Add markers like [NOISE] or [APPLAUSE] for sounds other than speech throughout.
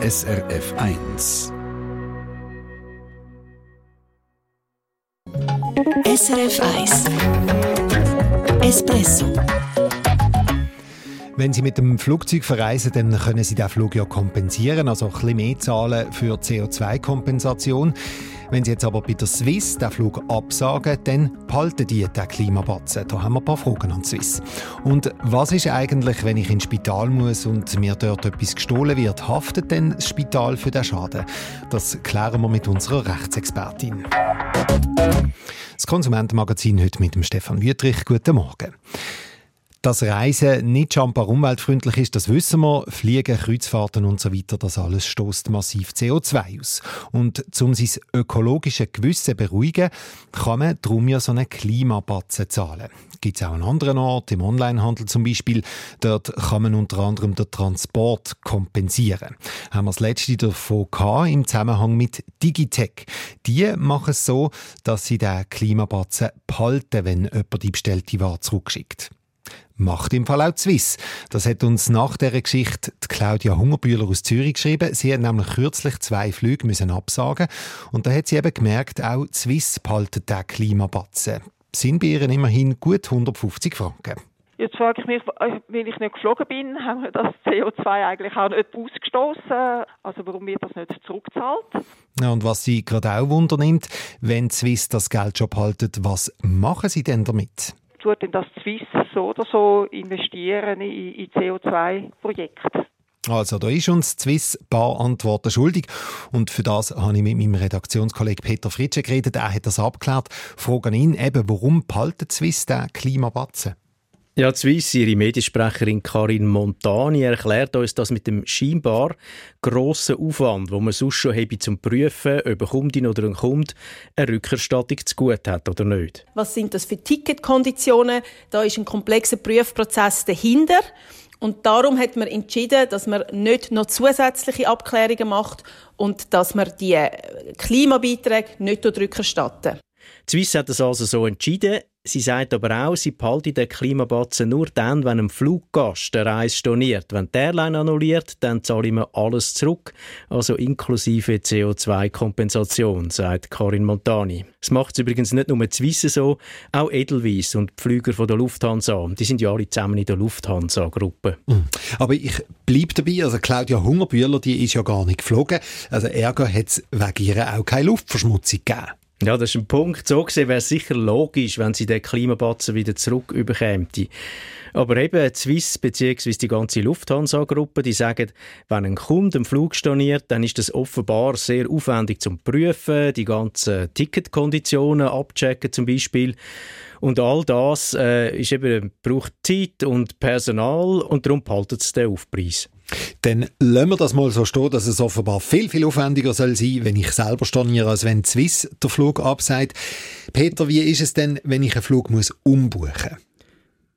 SRF 1. SRF 1 Espresso wenn Sie mit dem Flugzeug verreisen, dann können Sie den Flug ja kompensieren, also ein bisschen mehr zahlen für CO2-Kompensation. Wenn Sie jetzt aber bei der Swiss den Flug absagen, dann behalten die den Klimabatzen. Da haben wir ein paar Fragen an Swiss. Und was ist eigentlich, wenn ich ins Spital muss und mir dort etwas gestohlen wird? Haftet denn das Spital für den Schaden? Das klären wir mit unserer Rechtsexpertin. Das Konsumentenmagazin heute mit dem Stefan Wüttrich. Guten Morgen. Dass Reisen nicht schambar umweltfreundlich ist, das wissen wir. Fliegen, Kreuzfahrten und so weiter, das alles stoßt massiv CO2 aus. Und um sein ökologisches Gewissen beruhigen, kann man darum ja so einen Klimabatzen zahlen. Gibt es auch an anderen Orten, im Onlinehandel zum Beispiel. Dort kann man unter anderem den Transport kompensieren. Haben wir das letzte davon gehabt, im Zusammenhang mit Digitech. Die machen es so, dass sie den Klimabatzen behalten, wenn jemand die bestellte Ware zurückschickt. Macht im Fall auch die Swiss. Das hat uns nach der Geschichte die Claudia Hungerbühler aus Zürich geschrieben. Sie hat nämlich kürzlich zwei Flüge müssen absagen und da hat sie eben gemerkt, auch die Swiss behaltet den Klimabatzen. Sind bei ihr immerhin gut 150 Franken. Jetzt frage ich mich, äh, weil ich nicht geflogen bin, haben wir das CO2 eigentlich auch nicht ausgestoßen. Also warum wird das nicht zurückgezahlt? Ja, und was Sie gerade auch wundernimmt, wenn die Swiss das Geld schon behaltet, was machen Sie denn damit? Tut denn das Swiss so oder so investieren in, in CO2-Projekte? Also, da ist uns Swiss ein paar Antworten schuldig. Und für das habe ich mit meinem Redaktionskollegen Peter Fritsche geredet. Er hat das abgeklärt. Fragen ihn eben, warum behalten Swiss den Klimabatzen? Ja, Swiss, ihre Mediensprecherin Karin Montani erklärt uns das mit dem scheinbar grossen Aufwand, wo man sonst schon habe zum Prüfen, ob eine Kundin oder ein Kunde eine Rückerstattung zu gut hat oder nicht. Was sind das für Ticketkonditionen? Da ist ein komplexer Prüfprozess dahinter. Und darum hat man entschieden, dass man nicht noch zusätzliche Abklärungen macht und dass man die Klimabeiträge nicht rückerstatten. Die Swiss hat das also so entschieden. Sie sagt aber auch, sie behalte den Klimabatzen nur dann, wenn ein Fluggast eine Reise storniert. Wenn die Airline annulliert, dann zahle ich mir alles zurück, also inklusive CO2-Kompensation, sagt Karin Montani. Das macht es übrigens nicht nur zu wissen so, auch Edelweiss und die Flüger von der Lufthansa. Die sind ja alle zusammen in der Lufthansa-Gruppe. Mhm. Aber ich bleibe dabei, also Claudia Hungerbühler, die ist ja gar nicht geflogen. Also Ärger hat es wegen ihrer auch keine Luftverschmutzung gegeben. Ja, das ist ein Punkt. So gesehen wäre es sicher logisch, wenn sie den Klimabatzen wieder zurück überkämen. Aber eben die Swiss bzw. die ganze Lufthansa-Gruppe, die sagen, wenn ein Kunde einen Flug storniert, dann ist das offenbar sehr aufwendig zum Prüfen, die ganzen Ticketkonditionen abchecken zum Beispiel. Und all das äh, ist eben, braucht Zeit und Personal und darum behaltet es den Aufpreis. Dann lassen wir das mal so stehen, dass es offenbar viel, viel aufwendiger soll sein, wenn ich selber storniere, als wenn Swiss der Flug absagt. Peter, wie ist es denn, wenn ich einen Flug muss umbuchen muss?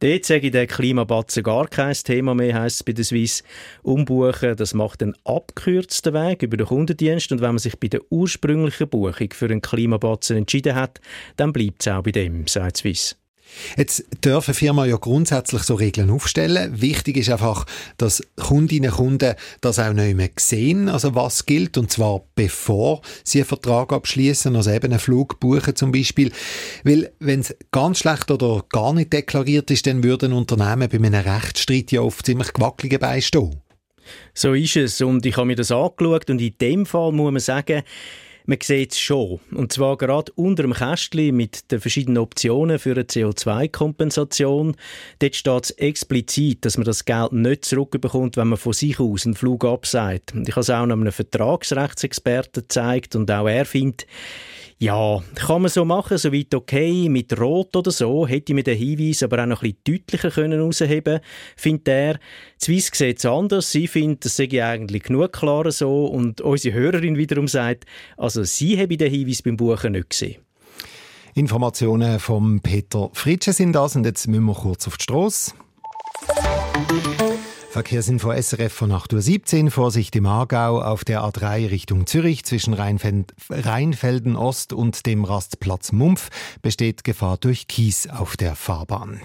Dort sage ich der Klimabatzen gar kein Thema mehr, heisst es bei der Swiss. Umbuchen, das macht einen abgekürzten Weg über den Kundendienst und wenn man sich bei der ursprünglichen Buchung für einen Klimabatzen entschieden hat, dann bleibt es auch bei dem, sagt Swiss. Jetzt dürfen Firmen ja grundsätzlich so Regeln aufstellen. Wichtig ist einfach, dass Kundinnen und Kunden das auch nicht mehr sehen, also was gilt, und zwar bevor sie einen Vertrag abschließen, also eben einen Flug buchen zum Beispiel. Weil wenn es ganz schlecht oder gar nicht deklariert ist, dann würden Unternehmen bei einem Rechtsstreit ja oft ziemlich gewackelig beistehen. So ist es und ich habe mir das angeschaut und in dem Fall muss man sagen, man sieht es schon. Und zwar gerade unter dem Kästchen mit den verschiedenen Optionen für eine CO2-Kompensation. Dort steht es explizit, dass man das Geld nicht zurückbekommt, wenn man von sich aus einen Flug. Und ich habe es auch einem Vertragsrechtsexperten gezeigt und auch er findet, ja, kann man so machen, soweit okay. Mit Rot oder so hätte ich mir den Hinweis aber auch noch ein bisschen deutlicher können herausheben findet er. Swiss sieht es anders. Sie findet, das sei eigentlich genug klar so. Und unsere Hörerin wiederum sagt, also sie habe den Hinweis beim Buchen nicht gesehen. Informationen von Peter Fritsche sind das und jetzt müssen wir kurz auf die Strasse. Verkehrsinfo SRF von 8.17 Uhr. Vorsicht im Aargau auf der A3 Richtung Zürich zwischen Rheinfelden Ost und dem Rastplatz Mumpf besteht Gefahr durch Kies auf der Fahrbahn.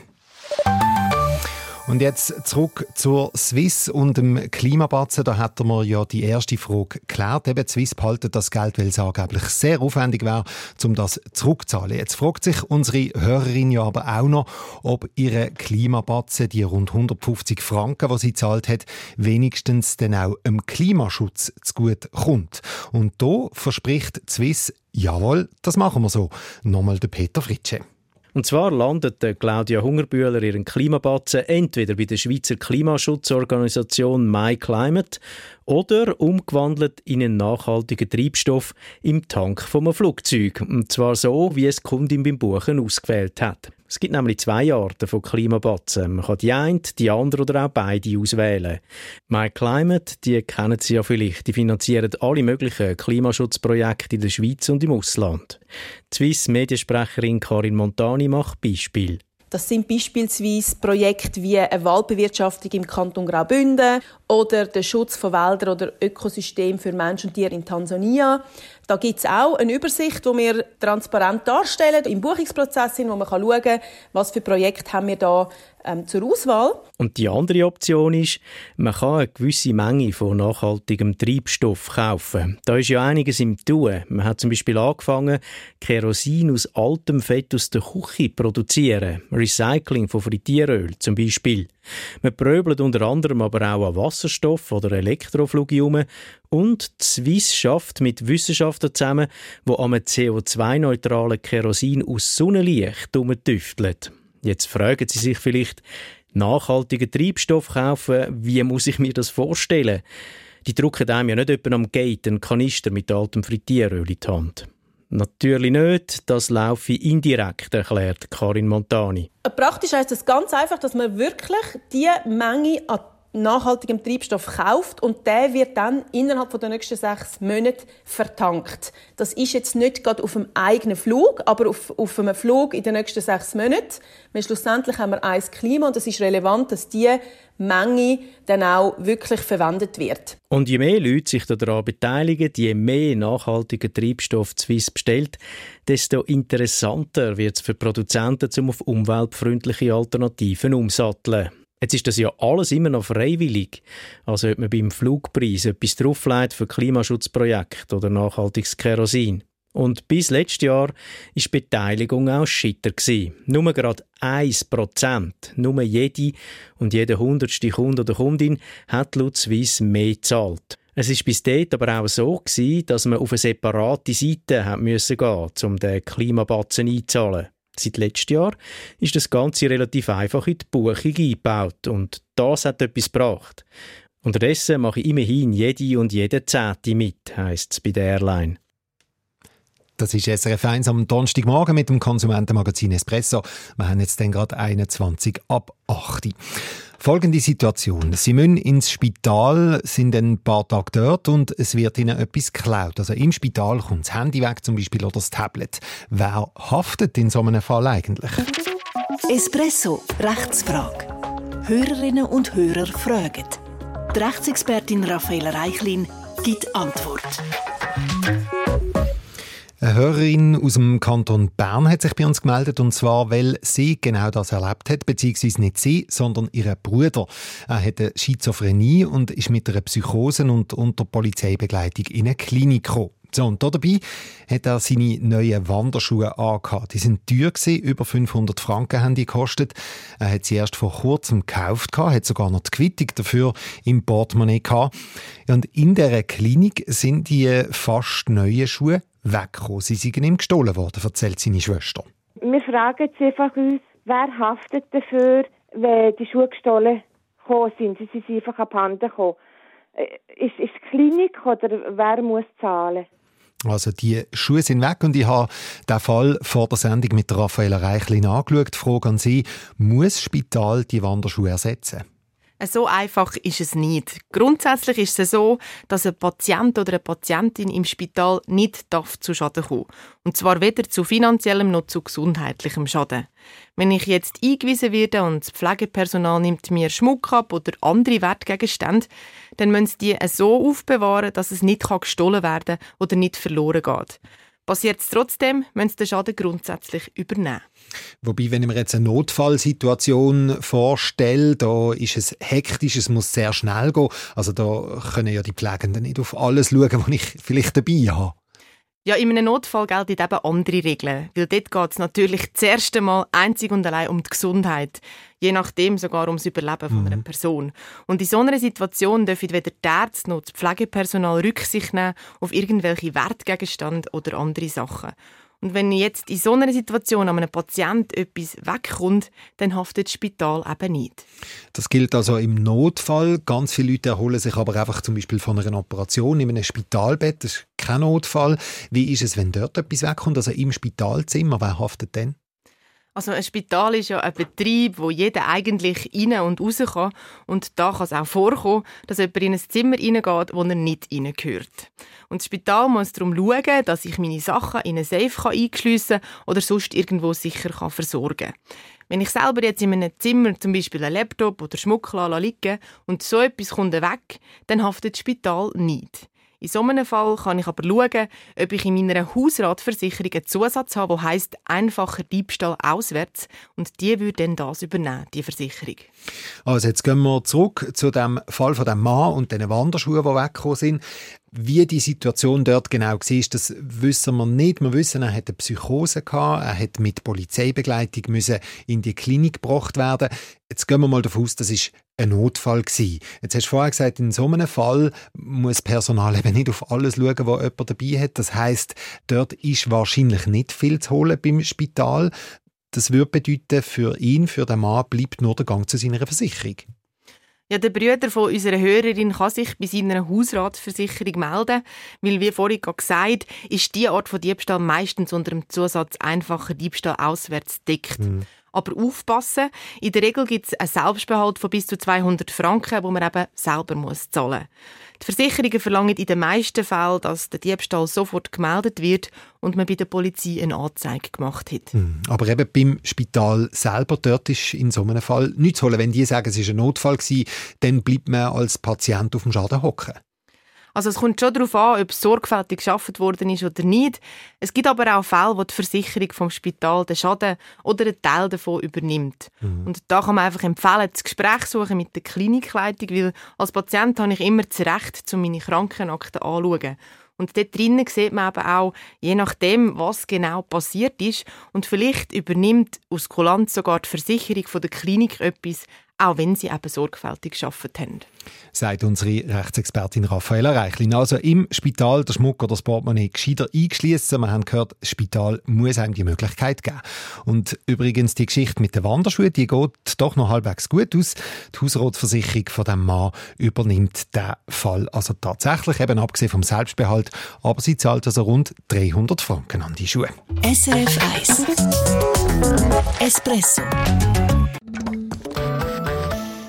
Und jetzt zurück zur Swiss und dem Klimabatzen. Da hat wir ja die erste Frage geklärt. Eben, Swiss behalten das Geld, weil es angeblich sehr aufwendig wäre, um das zurückzuzahlen. Jetzt fragt sich unsere Hörerin ja aber auch noch, ob ihre Klimabatzen, die rund 150 Franken, die sie zahlt hat, wenigstens dann auch im Klimaschutz zugute kommt. Und da verspricht Swiss, jawohl, das machen wir so. Nochmal der Peter Fritsche. Und zwar landet Claudia Hungerbühler ihren Klimabatzen entweder bei der Schweizer Klimaschutzorganisation MyClimate oder umgewandelt in einen nachhaltigen Treibstoff im Tank vom Flugzeug. Und zwar so, wie es die Kundin beim Buchen ausgewählt hat. Es gibt nämlich zwei Arten von Klimabatzen. Man kann die eine, die andere oder auch beide auswählen. MyClimate, die kennen Sie ja vielleicht, die finanzieren alle möglichen Klimaschutzprojekte in der Schweiz und im Ausland. Die Swiss-Mediensprecherin Karin Montani macht Beispiel. Das sind beispielsweise Projekte wie eine Waldbewirtschaftung im Kanton Graubünden oder der Schutz von Wäldern oder Ökosystemen für Mensch und Tiere in Tansania. Da gibt es auch eine Übersicht, die wir transparent darstellen im Buchungsprozess, wo man schauen kann, was für Projekte haben wir da ähm, zur Auswahl. Und die andere Option ist, man kann eine gewisse Menge von nachhaltigem Treibstoff kaufen. Da ist ja einiges im Tun. Man hat zum Beispiel angefangen, Kerosin aus altem Fett aus der Küche zu produzieren. Recycling von Frittieröl zum Beispiel. Man pröbelt unter anderem aber auch an Wasserstoff oder Elektroflüge um und Swiss schafft mit Wissenschaftlern zusammen, die am CO2-neutralen Kerosin aus Sonnenlicht tüfteln. Jetzt fragen Sie sich vielleicht, nachhaltigen Treibstoff kaufen, wie muss ich mir das vorstellen? Die drucken einem ja nicht etwa am Gate einen Kanister mit altem Frittieröl in die Hand. Natürlich nicht, das laufe indirekt, erklärt Karin Montani. Praktisch heißt es ganz einfach, dass man wirklich die Menge an nachhaltigem Treibstoff kauft und der wird dann innerhalb der nächsten sechs Monate vertankt. Das ist jetzt nicht gerade auf einem eigenen Flug, aber auf, auf einem Flug in den nächsten sechs Monaten. Weil schlussendlich haben wir ein Klima und es ist relevant, dass diese Menge dann auch wirklich verwendet wird. Und je mehr Leute sich daran beteiligen, je mehr nachhaltigen Treibstoff Swiss bestellt, desto interessanter wird es für Produzenten, um auf umweltfreundliche Alternativen umsatteln. Jetzt ist das ja alles immer noch freiwillig. Also ob man beim Flugpreis etwas drauflegt für Klimaschutzprojekte oder nachhaltiges Kerosin. Und bis letztes Jahr war die Beteiligung auch schitter. Nur gerade 1%, nur jede und jede hundertste Kunde oder Kundin hat laut Swiss mehr gezahlt. Es ist bis dort aber auch so gewesen, dass man auf eine separate Seite gehen musste, um den Klimabatzen einzahlen. Seit letztem Jahr ist das Ganze relativ einfach in die Buchung eingebaut und das hat etwas gebracht. Unterdessen mache ich immerhin jede und jede Zehnte mit, heisst es bei der Airline. Das ist SRF 1 am Donnerstagmorgen mit dem Konsumentenmagazin Espresso. Wir haben jetzt dann gerade 21 ab 8. Folgende Situation. Sie müssen ins Spital, sind ein paar Tage dort und es wird ihnen etwas geklaut. Also im Spital kommt das Handy weg zum Beispiel oder das Tablet. Wer haftet in so einem Fall eigentlich? Espresso, Rechtsfrage. Hörerinnen und Hörer fragen. Die Rechtsexpertin Raffaella Reichlin gibt Antwort. Eine Hörerin aus dem Kanton Bern hat sich bei uns gemeldet, und zwar, weil sie genau das erlebt hat, beziehungsweise nicht sie, sondern ihr Bruder. Er hat eine Schizophrenie und ist mit einer Psychose und unter Polizeibegleitung in eine Klinik gekommen. So, und dabei hat er seine neuen Wanderschuhe angehabt. Die sind teuer gewesen, über 500 Franken haben die gekostet. Er hat sie erst vor kurzem gekauft gehabt, hat sogar noch die Quittung dafür im Portemonnaie gehabt. Und in dieser Klinik sind die fast neuen Schuhe weggekommen. Sie seien ihm gestohlen worden, erzählt seine Schwester. Wir fragen jetzt einfach uns, wer haftet dafür, wenn die Schuhe gestohlen sind? Sie sind einfach abhanden gekommen. Äh, ist, es die Klinik oder wer muss zahlen? Also die Schuhe sind weg und ich habe den Fall vor der Sendung mit Raffaella Reichlin angeschaut. Die Frage an Sie, muss das Spital die Wanderschuhe ersetzen? So einfach ist es nicht. Grundsätzlich ist es so, dass ein Patient oder eine Patientin im Spital nicht darf zu Schaden kommen. Und zwar weder zu finanziellem noch zu gesundheitlichem Schaden. Wenn ich jetzt eingewiesen werde und das Pflegepersonal nimmt mir Schmuck ab oder andere Wertgegenstände, dann müssen sie die so aufbewahren, dass es nicht gestohlen werden kann oder nicht verloren geht. Passiert es trotzdem, müssen sie den Schaden grundsätzlich übernehmen. Wobei, wenn ich mir jetzt eine Notfallsituation vorstelle, da ist es hektisch, es muss sehr schnell gehen. Also da können ja die Pflegenden nicht auf alles schauen, [LAUGHS] was ich vielleicht dabei habe. Ja, in einem Notfall gelten eben andere Regeln, weil dort geht es natürlich das erste Mal einzig und allein um die Gesundheit, je nachdem sogar ums Überleben von einer mhm. Person. Und in so einer Situation dürfen weder die Ärzte noch das Pflegepersonal Rücksicht nehmen auf irgendwelche Wertgegenstände oder andere Sachen. Und wenn jetzt in so einer Situation an einem Patienten etwas wegkommt, dann haftet das Spital eben nicht. Das gilt also im Notfall. Ganz viele Leute erholen sich aber einfach zum Beispiel von einer Operation in einem Spitalbett. Das ist kein Notfall. Wie ist es, wenn dort etwas wegkommt, also im Spitalzimmer? Wer haftet denn? Also ein Spital ist ja ein Betrieb, wo jeder eigentlich rein und raus kann. Und da kann es auch vorkommen, dass jemand in ein Zimmer reingeht, wo er nicht reingehört. Und das Spital muss darum schauen, dass ich meine Sachen in einen Safe einschliessen kann oder sonst irgendwo sicher kann versorgen kann. Wenn ich selber jetzt in einem Zimmer zum Beispiel einen Laptop oder Schmuck liegen und so etwas kommt weg, dann haftet das Spital nicht. In so einem Fall kann ich aber schauen, ob ich in meiner Hausratversicherung einen Zusatz habe, der heisst einfacher Diebstahl auswärts und die würde dann das übernehmen, die Versicherung. Also jetzt gehen wir zurück zu dem Fall von dem Mann und den Wanderschuhen, die weggekommen sind. Wie die Situation dort genau war, das wissen wir nicht. Wir wissen, er hatte eine Psychose gehabt, er hat mit Polizeibegleitung müssen in die Klinik gebracht werden. Jetzt gehen wir mal davon aus, das ist ein Notfall gewesen. Jetzt hast du vorher gesagt, in so einem Fall muss Personal eben nicht auf alles schauen, was jemand dabei hat. Das heißt, dort ist wahrscheinlich nicht viel zu holen beim Spital. Das würde bedeuten, für ihn, für den Mann, bleibt nur der Gang zu seiner Versicherung. Ja, der Bruder von unserer Hörerin kann sich bei seiner Hausratversicherung melden, weil, wie vorhin gesagt, ist diese Art von Diebstahl meistens unter dem Zusatz einfacher Diebstahl auswärts deckt. Mhm. Aber aufpassen, in der Regel gibt es einen Selbstbehalt von bis zu 200 Franken, wo man eben selber muss zahlen muss. Die Versicherungen verlangen in den meisten Fällen, dass der Diebstahl sofort gemeldet wird und man bei der Polizei eine Anzeige gemacht hat. Hm, aber eben beim Spital selber, dort ist in so einem Fall nichts zu holen. Wenn die sagen, es war ein Notfall, dann bleibt man als Patient auf dem Schaden hocken. Also es kommt schon darauf an, ob sorgfältig geschafft worden ist oder nicht. Es gibt aber auch Fälle, wo die Versicherung vom Spital den Schaden oder einen Teil davon übernimmt. Mhm. Und da kann man einfach empfehlen, das Gespräch suchen mit der Klinikleitung, weil als Patient habe ich immer das Recht, zu meine Krankenakten anzuschauen. Und dort drinnen sieht man eben auch, je nachdem, was genau passiert ist, und vielleicht übernimmt aus Kulanz sogar die Versicherung von der Klinik etwas, auch wenn sie eben sorgfältig geschafft haben. Sagt unsere Rechtsexpertin Raffaella Reichlin. Also im Spital der Schmuck oder das Portemonnaie gescheiter eingeschliessen. Wir haben gehört, das Spital muss einem die Möglichkeit geben. Und übrigens, die Geschichte mit den Wanderschuhen, die geht doch noch halbwegs gut aus. Die Hausratversicherung von dem Mann übernimmt den Fall also tatsächlich, eben abgesehen vom Selbstbehalt. Aber sie zahlt also rund 300 Franken an die Schuhe. SRF 1 Espresso